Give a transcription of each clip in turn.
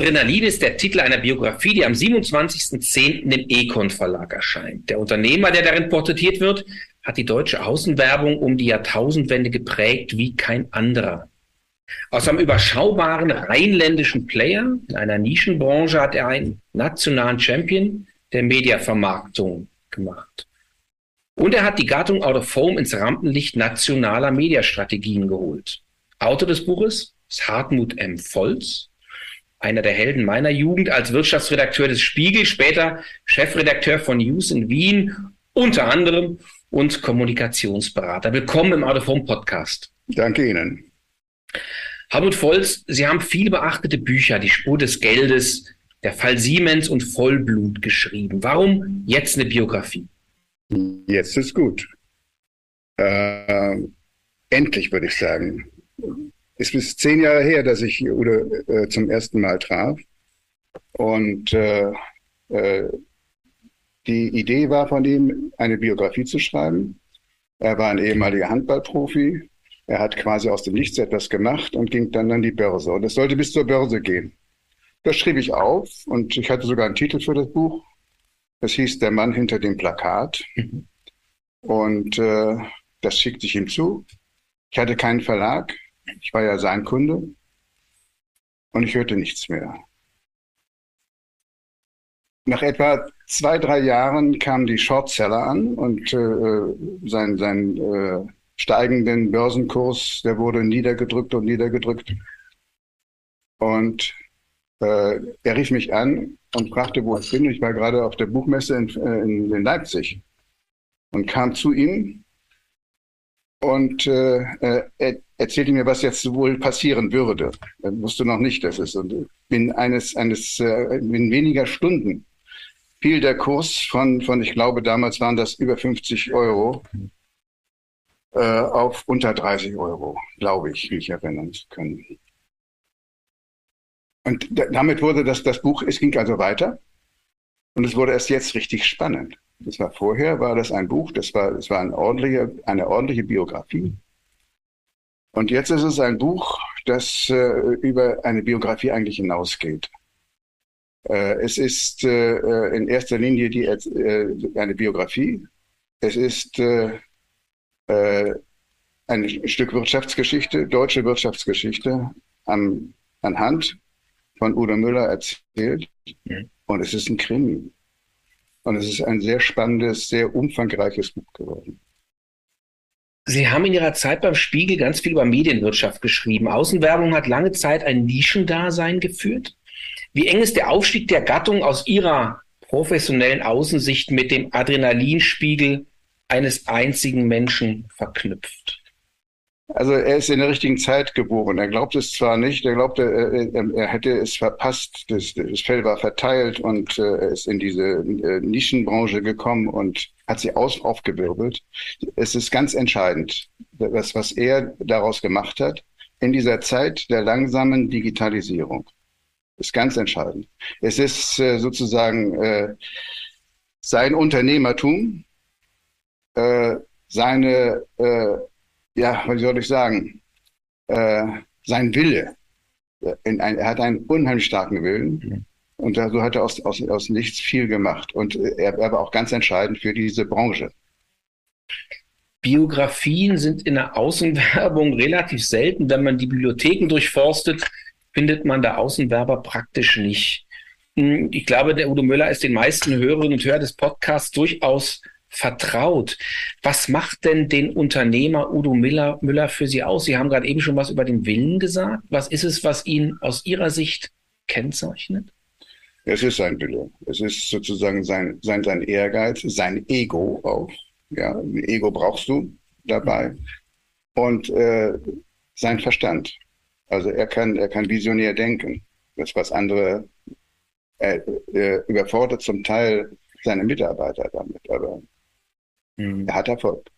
Adrenalin ist der Titel einer Biografie, die am 27.10. im Econ Verlag erscheint. Der Unternehmer, der darin porträtiert wird, hat die deutsche Außenwerbung um die Jahrtausendwende geprägt wie kein anderer. Aus einem überschaubaren rheinländischen Player in einer Nischenbranche hat er einen nationalen Champion der Mediavermarktung gemacht. Und er hat die Gattung Out of Home ins Rampenlicht nationaler Mediastrategien geholt. Autor des Buches ist Hartmut M. Volz, einer der Helden meiner Jugend als Wirtschaftsredakteur des Spiegel, später Chefredakteur von News in Wien, unter anderem und Kommunikationsberater. Willkommen im Out of Home Podcast. Danke Ihnen. Helmut Volz, Sie haben viele beachtete Bücher, Die Spur des Geldes, Der Fall Siemens und Vollblut geschrieben. Warum jetzt eine Biografie? Jetzt ist gut. Äh, endlich würde ich sagen es ist zehn Jahre her, dass ich Udo äh, zum ersten Mal traf. Und äh, äh, die Idee war von ihm, eine Biografie zu schreiben. Er war ein ehemaliger Handballprofi. Er hat quasi aus dem Nichts etwas gemacht und ging dann an die Börse. Und es sollte bis zur Börse gehen. Das schrieb ich auf und ich hatte sogar einen Titel für das Buch. Es hieß Der Mann hinter dem Plakat. Mhm. Und äh, das schickte ich ihm zu. Ich hatte keinen Verlag. Ich war ja sein Kunde und ich hörte nichts mehr. Nach etwa zwei, drei Jahren kamen die Shortseller an und äh, sein, sein äh, steigenden Börsenkurs, der wurde niedergedrückt und niedergedrückt. Und äh, er rief mich an und fragte, wo ich bin. Ich war gerade auf der Buchmesse in, äh, in, in Leipzig und kam zu ihm und äh, er erzählte mir, was jetzt wohl passieren würde. Er wusste noch nicht, dass es und bin eines eines äh, in weniger Stunden fiel der Kurs von von ich glaube damals waren das über 50 Euro äh, auf unter 30 Euro, glaube ich, mich erinnern zu können. Und damit wurde das das Buch, es ging also weiter und es wurde erst jetzt richtig spannend. Das war vorher, war das ein Buch, das war, das war eine ordentliche, eine ordentliche Biografie. Und jetzt ist es ein Buch, das äh, über eine Biografie eigentlich hinausgeht. Äh, es ist äh, in erster Linie die, äh, eine Biografie. Es ist äh, äh, ein Stück Wirtschaftsgeschichte, deutsche Wirtschaftsgeschichte, am, anhand von Udo Müller erzählt. Mhm. Und es ist ein Krimi. Und es ist ein sehr spannendes, sehr umfangreiches Buch geworden. Sie haben in Ihrer Zeit beim Spiegel ganz viel über Medienwirtschaft geschrieben. Außenwerbung hat lange Zeit ein Nischendasein geführt. Wie eng ist der Aufstieg der Gattung aus Ihrer professionellen Außensicht mit dem Adrenalinspiegel eines einzigen Menschen verknüpft? Also er ist in der richtigen Zeit geboren. Er glaubt es zwar nicht, er glaubte, er, er hätte es verpasst. Das, das Fell war verteilt und äh, er ist in diese äh, Nischenbranche gekommen und hat sie aus, aufgewirbelt. Es ist ganz entscheidend, was, was er daraus gemacht hat in dieser Zeit der langsamen Digitalisierung. Ist ganz entscheidend. Es ist äh, sozusagen äh, sein Unternehmertum, äh, seine äh, ja, was soll ich sagen, äh, sein Wille. Ein, er hat einen unheimlich starken Willen. Und so hat er aus, aus, aus nichts viel gemacht. Und er, er war auch ganz entscheidend für diese Branche. Biografien sind in der Außenwerbung relativ selten. Wenn man die Bibliotheken durchforstet, findet man da Außenwerber praktisch nicht. Hm, ich glaube, der Udo Müller ist den meisten Hörerinnen und Hörern des Podcasts durchaus vertraut. Was macht denn den Unternehmer Udo Müller, Müller für Sie aus? Sie haben gerade eben schon was über den Willen gesagt. Was ist es, was ihn aus Ihrer Sicht kennzeichnet? Es ist sein Wille. Es ist sozusagen sein, sein, sein Ehrgeiz, sein Ego auch. Ja, ein Ego brauchst du dabei. Und äh, sein Verstand. Also er kann, er kann visionär denken. Das, was andere äh, äh, überfordert zum Teil seine Mitarbeiter damit. Aber Mhm. Er hat Erfolg.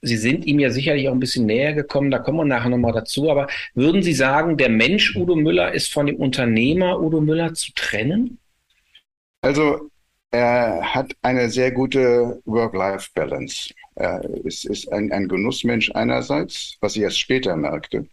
Sie sind ihm ja sicherlich auch ein bisschen näher gekommen, da kommen wir nachher nochmal dazu, aber würden Sie sagen, der Mensch Udo Müller ist von dem Unternehmer Udo Müller zu trennen? Also er hat eine sehr gute Work-Life-Balance. Er ist, ist ein, ein, Genussmensch einerseits, was ich erst später merkte.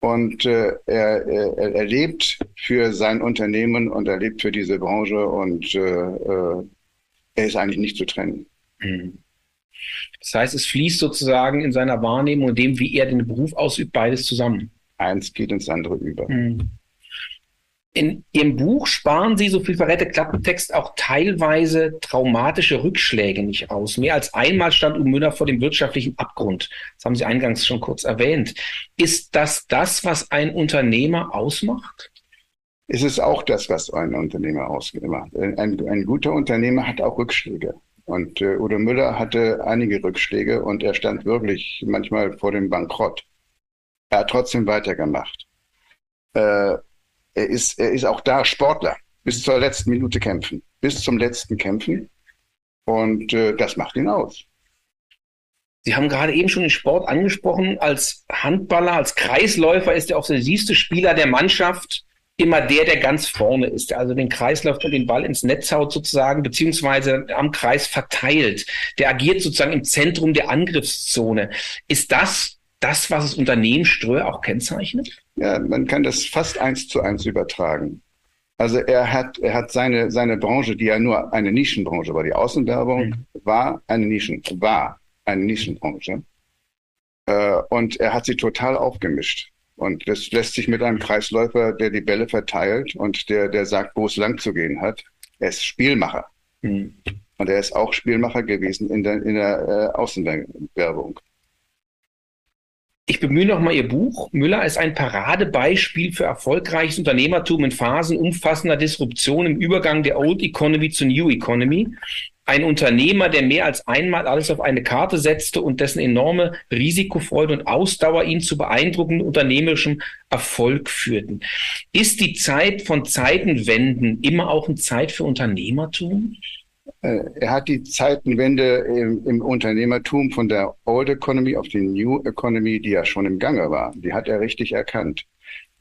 Und äh, er, er, er lebt für sein Unternehmen und er lebt für diese Branche und äh, äh, er ist eigentlich nicht zu trennen. Mhm. Das heißt, es fließt sozusagen in seiner Wahrnehmung und dem, wie er den Beruf ausübt, beides zusammen. Eins geht ins andere über. Mhm. In Ihrem Buch sparen Sie, so viel verrät Klappentext, auch teilweise traumatische Rückschläge nicht aus. Mehr als einmal stand Uwe Müller vor dem wirtschaftlichen Abgrund. Das haben Sie eingangs schon kurz erwähnt. Ist das das, was ein Unternehmer ausmacht? Es ist auch das, was ein Unternehmer ausmacht. Ein, ein guter Unternehmer hat auch Rückschläge. Und äh, Udo Müller hatte einige Rückschläge und er stand wirklich manchmal vor dem Bankrott. Er hat trotzdem weitergemacht. Äh, er ist, er ist auch da Sportler. Bis zur letzten Minute kämpfen. Bis zum letzten kämpfen. Und äh, das macht ihn aus. Sie haben gerade eben schon den Sport angesprochen. Als Handballer, als Kreisläufer ist er auch der siehste Spieler der Mannschaft immer der, der ganz vorne ist, der also den Kreislauf und den Ball ins Netz haut sozusagen, beziehungsweise am Kreis verteilt. Der agiert sozusagen im Zentrum der Angriffszone. Ist das das, was das Unternehmen Ströer auch kennzeichnet? Ja, man kann das fast eins zu eins übertragen. Also er hat, er hat seine, seine Branche, die ja nur eine Nischenbranche war, die Außenwerbung mhm. war eine Nischen, war eine Nischenbranche. Äh, und er hat sie total aufgemischt. Und das lässt sich mit einem Kreisläufer, der die Bälle verteilt und der, der sagt, wo es lang zu gehen hat. Er ist Spielmacher. Mhm. Und er ist auch Spielmacher gewesen in der, in der äh, Außenwerbung. Ich bemühe noch mal Ihr Buch. Müller ist ein Paradebeispiel für erfolgreiches Unternehmertum in Phasen umfassender Disruption im Übergang der Old Economy zur New Economy. Ein Unternehmer, der mehr als einmal alles auf eine Karte setzte und dessen enorme Risikofreude und Ausdauer ihn zu beeindruckendem unternehmerischem Erfolg führten. Ist die Zeit von Zeitenwenden immer auch eine Zeit für Unternehmertum? Äh, er hat die Zeitenwende im, im, Unternehmertum von der Old Economy auf die New Economy, die ja schon im Gange war, die hat er richtig erkannt.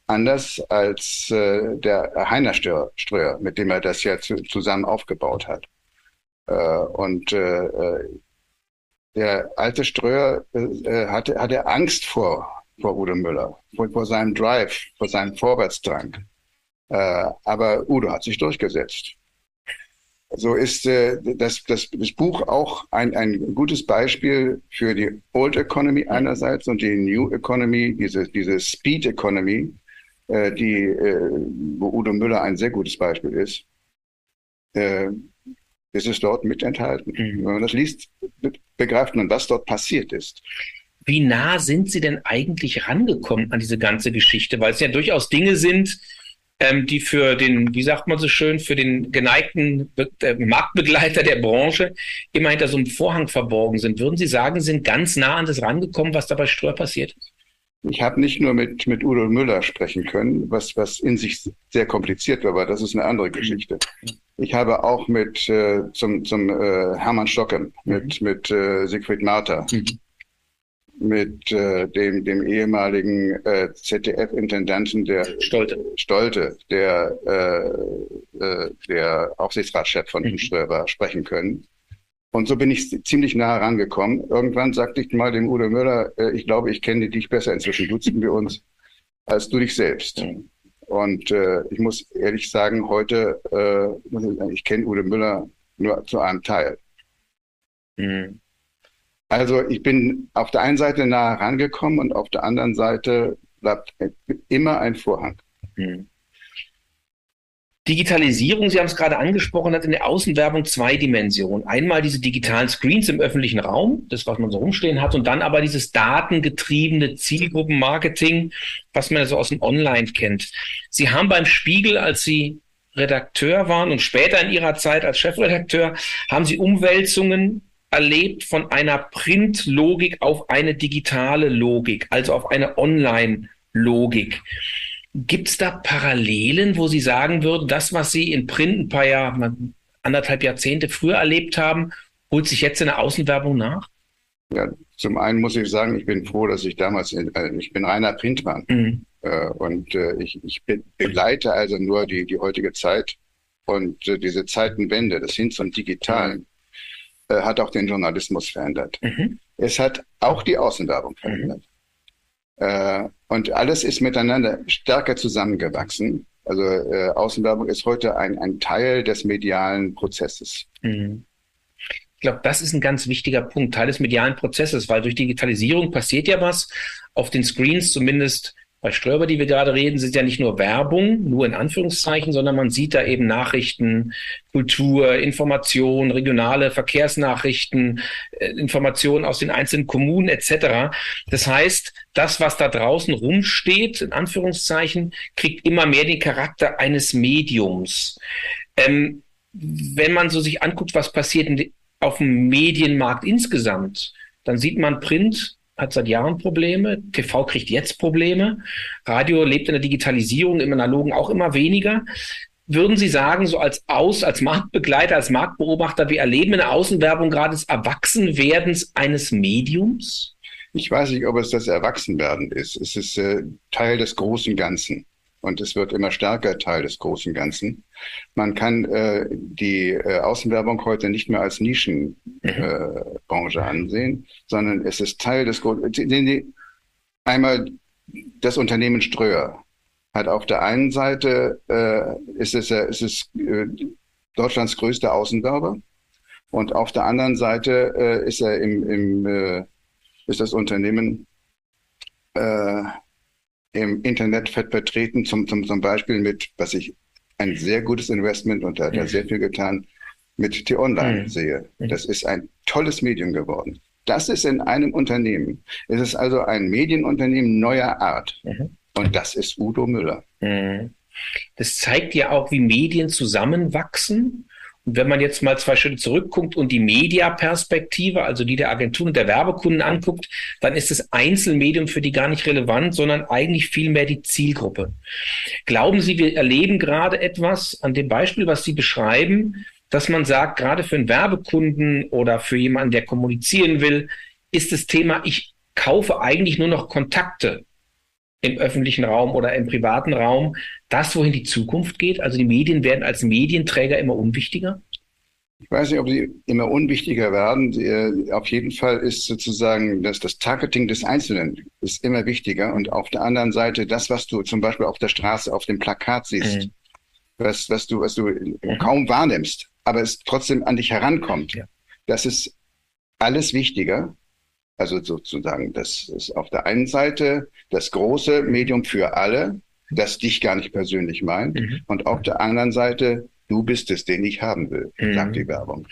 Anders als äh, der Heiner Ströer, mit dem er das ja zu, zusammen aufgebaut hat. Äh, und äh, äh der alte Ströer hatte, hatte Angst vor, vor Udo Müller, vor, vor seinem Drive, vor seinem Vorwärtsdrang. aber Udo hat sich durchgesetzt. So ist das, das, das Buch auch ein, ein gutes Beispiel für die Old Economy einerseits und die New Economy, diese, diese Speed Economy, die, wo Udo Müller ein sehr gutes Beispiel ist. Ist es dort mit enthalten. Mhm. Wenn man das liest, begreift man, was dort passiert ist. Wie nah sind Sie denn eigentlich rangekommen an diese ganze Geschichte? Weil es ja durchaus Dinge sind, ähm, die für den, wie sagt man so schön, für den geneigten Be äh, Marktbegleiter der Branche immer hinter so einem Vorhang verborgen sind. Würden Sie sagen, sind ganz nah an das rangekommen, was da bei Ströer passiert ist? Ich habe nicht nur mit, mit Udo Müller sprechen können, was, was in sich sehr kompliziert war, aber das ist eine andere Geschichte. Ich habe auch mit äh, zum, zum äh, Hermann Stocken, mit, mit äh, Siegfried Martha, mhm mit äh, dem, dem ehemaligen äh, ZDF-Intendanten der Stolte, Stolte der, äh, äh, der Aufsichtsratschef von mhm. Ströer sprechen können. Und so bin ich ziemlich nah herangekommen. Irgendwann sagte ich mal dem Udo Müller, äh, ich glaube, ich kenne dich besser, inzwischen duzen wir uns, als du dich selbst. Und äh, ich muss ehrlich sagen, heute, äh, ich kenne Udo Müller nur zu einem Teil. Mhm. Also ich bin auf der einen Seite nah herangekommen und auf der anderen Seite bleibt immer ein Vorhang. Mhm. Digitalisierung, Sie haben es gerade angesprochen, hat in der Außenwerbung zwei Dimensionen. Einmal diese digitalen Screens im öffentlichen Raum, das, was man so rumstehen hat, und dann aber dieses datengetriebene Zielgruppenmarketing, was man so aus dem Online kennt. Sie haben beim Spiegel, als Sie Redakteur waren und später in Ihrer Zeit als Chefredakteur, haben Sie Umwälzungen erlebt von einer Print-Logik auf eine digitale Logik, also auf eine Online-Logik. Gibt es da Parallelen, wo Sie sagen würden, das, was Sie in Print ein paar Jahre, anderthalb Jahrzehnte früher erlebt haben, holt sich jetzt in der Außenwerbung nach? Ja, zum einen muss ich sagen, ich bin froh, dass ich damals, in, äh, ich bin reiner Printmann mhm. äh, und äh, ich, ich begleite also nur die, die heutige Zeit und äh, diese Zeitenwende, das hin zum Digitalen. Äh, hat auch den Journalismus verändert. Mhm. Es hat auch die Außenwerbung verändert. Äh, und alles ist miteinander stärker zusammengewachsen. Also äh, Außenwerbung ist heute ein, ein Teil des medialen Prozesses. Mhm. Ich glaube, das ist ein ganz wichtiger Punkt, Teil des medialen Prozesses, weil durch Digitalisierung passiert ja was. Auf den Screens zumindest bei Ströber, die wir gerade reden, sind ja nicht nur Werbung, nur in Anführungszeichen, sondern man sieht da eben Nachrichten, Kultur, Information, regionale Verkehrsnachrichten, äh, Informationen aus den einzelnen Kommunen etc. Das heißt, das, was da draußen rumsteht, in Anführungszeichen, kriegt immer mehr den Charakter eines Mediums. Ähm, wenn man so sich anguckt, was passiert auf dem Medienmarkt insgesamt, dann sieht man Print hat seit Jahren Probleme. TV kriegt jetzt Probleme. Radio lebt in der Digitalisierung, im Analogen auch immer weniger. Würden Sie sagen, so als Aus, als Marktbegleiter, als Marktbeobachter, wir erleben in der Außenwerbung gerade des Erwachsenwerdens eines Mediums? Ich weiß nicht, ob es das Erwachsenwerden ist. Es ist äh, Teil des großen Ganzen und es wird immer stärker Teil des großen Ganzen. Man kann äh, die äh, Außenwerbung heute nicht mehr als Nischenbranche mhm. äh, ansehen, sondern es ist Teil des großen. Einmal das Unternehmen Ströer hat auf der einen Seite äh, ist es, ist es äh, Deutschlands größter Außenwerber und auf der anderen Seite äh, ist er im, im äh, ist das Unternehmen äh, im Internet vertreten, zum, zum, zum Beispiel mit, was ich ein sehr gutes Investment und da hat er mhm. sehr viel getan, mit T-Online mhm. sehe. Mhm. Das ist ein tolles Medium geworden. Das ist in einem Unternehmen. Es ist also ein Medienunternehmen neuer Art. Und das ist Udo Müller. Das zeigt ja auch, wie Medien zusammenwachsen wenn man jetzt mal zwei Schritte zurückguckt und die Mediaperspektive, also die der Agenturen und der Werbekunden anguckt, dann ist das Einzelmedium für die gar nicht relevant, sondern eigentlich vielmehr die Zielgruppe. Glauben Sie, wir erleben gerade etwas an dem Beispiel, was Sie beschreiben, dass man sagt, gerade für einen Werbekunden oder für jemanden, der kommunizieren will, ist das Thema, ich kaufe eigentlich nur noch Kontakte im öffentlichen Raum oder im privaten Raum, das, wohin die Zukunft geht? Also die Medien werden als Medienträger immer unwichtiger? Ich weiß nicht, ob sie immer unwichtiger werden. Äh, auf jeden Fall ist sozusagen das, das Targeting des Einzelnen ist immer wichtiger. Und auf der anderen Seite das, was du zum Beispiel auf der Straße auf dem Plakat siehst, mhm. was, was du, was du mhm. kaum wahrnimmst, aber es trotzdem an dich herankommt, ja. das ist alles wichtiger also sozusagen, das ist auf der einen Seite das große Medium für alle, das dich gar nicht persönlich meint. Mhm. Und auf der anderen Seite, du bist es, den ich haben will, mhm. sagt die Werbung.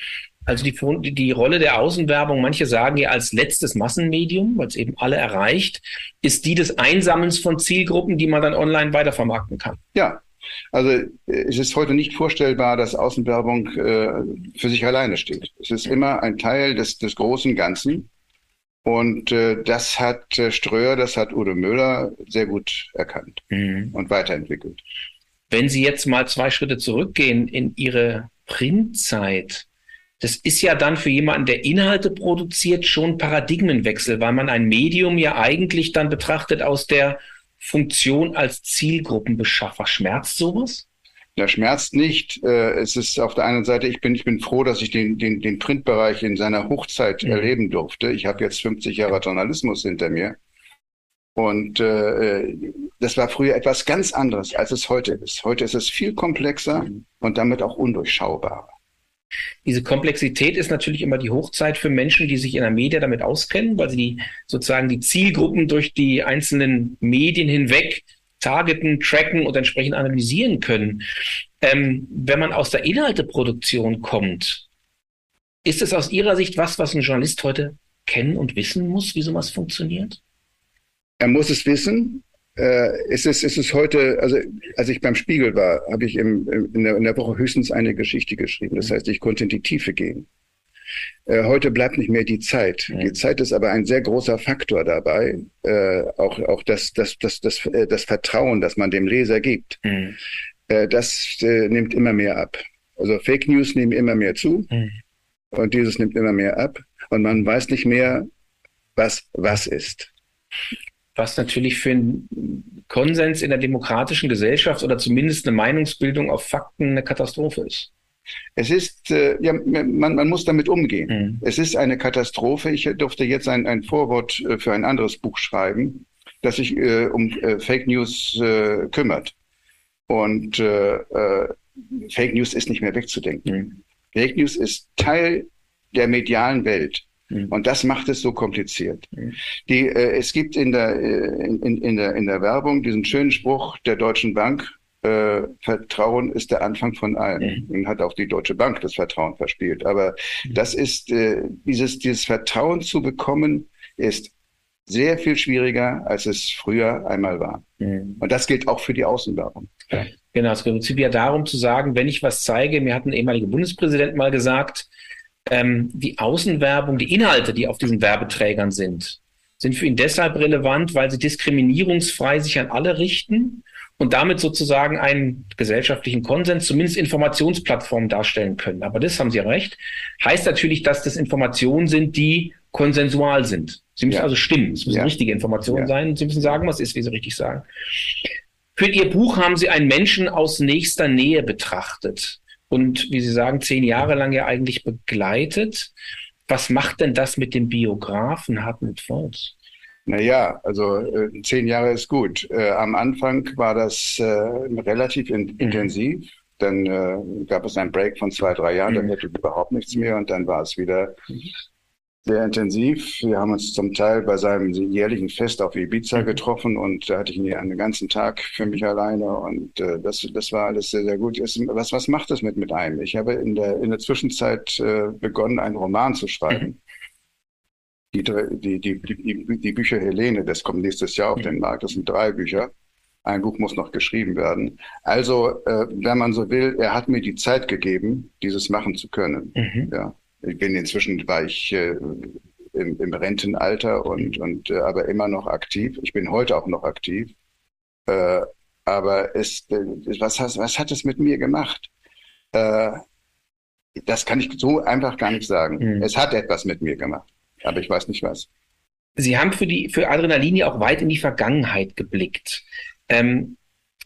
Also die, die Rolle der Außenwerbung, manche sagen ja als letztes Massenmedium, weil es eben alle erreicht, ist die des Einsammelns von Zielgruppen, die man dann online weitervermarkten kann. Ja, also es ist heute nicht vorstellbar, dass Außenwerbung äh, für sich alleine steht. Es ist immer ein Teil des, des großen Ganzen. Und äh, das hat äh, Ströer, das hat Udo Müller sehr gut erkannt mhm. und weiterentwickelt. Wenn Sie jetzt mal zwei Schritte zurückgehen in Ihre Printzeit, das ist ja dann für jemanden, der Inhalte produziert, schon Paradigmenwechsel, weil man ein Medium ja eigentlich dann betrachtet aus der Funktion als Zielgruppenbeschaffer. Schmerzt sowas? Der schmerzt nicht. Äh, es ist auf der einen Seite, ich bin, ich bin froh, dass ich den, den, den Printbereich in seiner Hochzeit mhm. erleben durfte. Ich habe jetzt 50 Jahre Journalismus hinter mir. Und äh, das war früher etwas ganz anderes, als es heute ist. Heute ist es viel komplexer mhm. und damit auch undurchschaubarer. Diese Komplexität ist natürlich immer die Hochzeit für Menschen, die sich in der Media damit auskennen, weil sie die, sozusagen die Zielgruppen durch die einzelnen Medien hinweg targeten, tracken und entsprechend analysieren können. Ähm, wenn man aus der Inhalteproduktion kommt, ist es aus Ihrer Sicht was, was ein Journalist heute kennen und wissen muss, wie sowas funktioniert? Er muss es wissen. Äh, es, ist, es ist heute, also als ich beim Spiegel war, habe ich im, in, der, in der Woche höchstens eine Geschichte geschrieben. Das heißt, ich konnte in die Tiefe gehen. Äh, heute bleibt nicht mehr die Zeit. Die Zeit ist aber ein sehr großer Faktor dabei. Äh, auch auch das, das, das, das, äh, das Vertrauen, das man dem Leser gibt, mhm. äh, das äh, nimmt immer mehr ab. Also Fake News nehmen immer mehr zu mhm. und dieses nimmt immer mehr ab. Und man weiß nicht mehr, was was ist. Was natürlich für einen Konsens in der demokratischen Gesellschaft oder zumindest eine Meinungsbildung auf Fakten eine Katastrophe ist. Es ist, äh, ja, man, man muss damit umgehen. Mhm. Es ist eine Katastrophe. Ich durfte jetzt ein, ein Vorwort äh, für ein anderes Buch schreiben. das sich äh, um äh, Fake News äh, kümmert. Und äh, Fake News ist nicht mehr wegzudenken. Mhm. Fake News ist Teil der medialen Welt. Mhm. Und das macht es so kompliziert. Mhm. Die, es gibt in der, in, in, der, in der Werbung diesen schönen Spruch der Deutschen Bank, äh, Vertrauen ist der Anfang von allem. Mhm. Und hat auch die Deutsche Bank das Vertrauen verspielt. Aber mhm. das ist, äh, dieses, dieses Vertrauen zu bekommen, ist sehr viel schwieriger, als es früher einmal war. Mhm. Und das gilt auch für die Außenwerbung. Ja. Genau, es geht ja darum zu sagen, wenn ich was zeige, mir hat ein ehemaliger Bundespräsident mal gesagt, ähm, die Außenwerbung, die Inhalte, die auf diesen Werbeträgern sind, sind für ihn deshalb relevant, weil sie diskriminierungsfrei sich an alle richten und damit sozusagen einen gesellschaftlichen Konsens, zumindest Informationsplattformen darstellen können. Aber das haben Sie recht. Heißt natürlich, dass das Informationen sind, die konsensual sind. Sie müssen ja. also stimmen. Es müssen ja. richtige Informationen ja. sein. Sie müssen sagen, was ist, wie Sie richtig sagen. Für Ihr Buch haben Sie einen Menschen aus nächster Nähe betrachtet und, wie Sie sagen, zehn Jahre lang ja eigentlich begleitet. Was macht denn das mit dem Biografen Hartmut Volz? Naja, also äh, zehn Jahre ist gut. Äh, am Anfang war das äh, relativ in, mhm. intensiv. Dann äh, gab es einen Break von zwei, drei Jahren, mhm. dann hätte überhaupt nichts mehr und dann war es wieder mhm sehr intensiv. Wir haben uns zum Teil bei seinem jährlichen Fest auf Ibiza mhm. getroffen und da hatte ich ihn einen ganzen Tag für mich alleine und äh, das, das war alles sehr, sehr gut. Es, was, was macht das mit, mit einem? Ich habe in der, in der Zwischenzeit äh, begonnen, einen Roman zu schreiben. Die, die, die, die, die Bücher Helene, das kommt nächstes Jahr auf den mhm. Markt. Das sind drei Bücher. Ein Buch muss noch geschrieben werden. Also, äh, wenn man so will, er hat mir die Zeit gegeben, dieses machen zu können. Mhm. Ja. Ich bin inzwischen war ich äh, im, im, Rentenalter und, und äh, aber immer noch aktiv. Ich bin heute auch noch aktiv. Äh, aber es, äh, was, has, was hat es mit mir gemacht? Äh, das kann ich so einfach gar nicht sagen. Mhm. Es hat etwas mit mir gemacht, aber ich weiß nicht was. Sie haben für die für Adrenalin ja auch weit in die Vergangenheit geblickt. Ähm,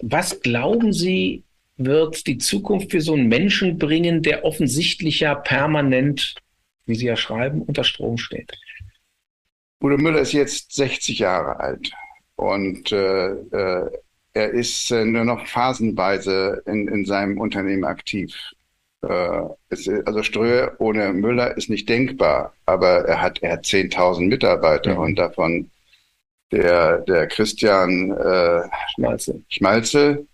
was glauben Sie, wird die Zukunft für so einen Menschen bringen, der offensichtlich ja permanent, wie Sie ja schreiben, unter Strom steht? Udo Müller ist jetzt 60 Jahre alt und äh, äh, er ist äh, nur noch phasenweise in, in seinem Unternehmen aktiv. Äh, also Ströhe ohne Müller ist nicht denkbar, aber er hat, er hat 10.000 Mitarbeiter mhm. und davon der, der Christian äh, Schmalze. Schmalze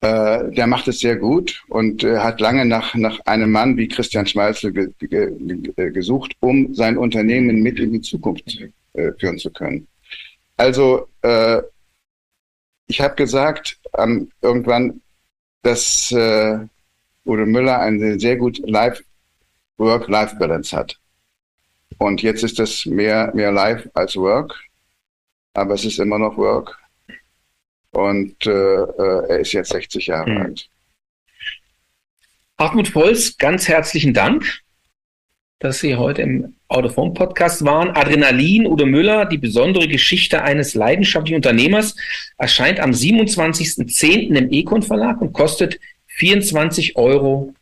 äh, der macht es sehr gut und äh, hat lange nach, nach einem Mann wie Christian Schmalzel ge, ge, ge, gesucht, um sein Unternehmen mit in die Zukunft äh, führen zu können. Also äh, ich habe gesagt ähm, irgendwann, dass äh, Udo Müller eine sehr gut Life Work-Life-Balance hat. Und jetzt ist es mehr, mehr Life als Work, aber es ist immer noch Work. Und äh, äh, er ist jetzt 60 Jahre mhm. alt. Hartmut Volz, ganz herzlichen Dank, dass Sie heute im Autoform-Podcast waren. Adrenalin, Udo Müller, die besondere Geschichte eines leidenschaftlichen Unternehmers, erscheint am 27.10. im Econ Verlag und kostet 24,99 Euro.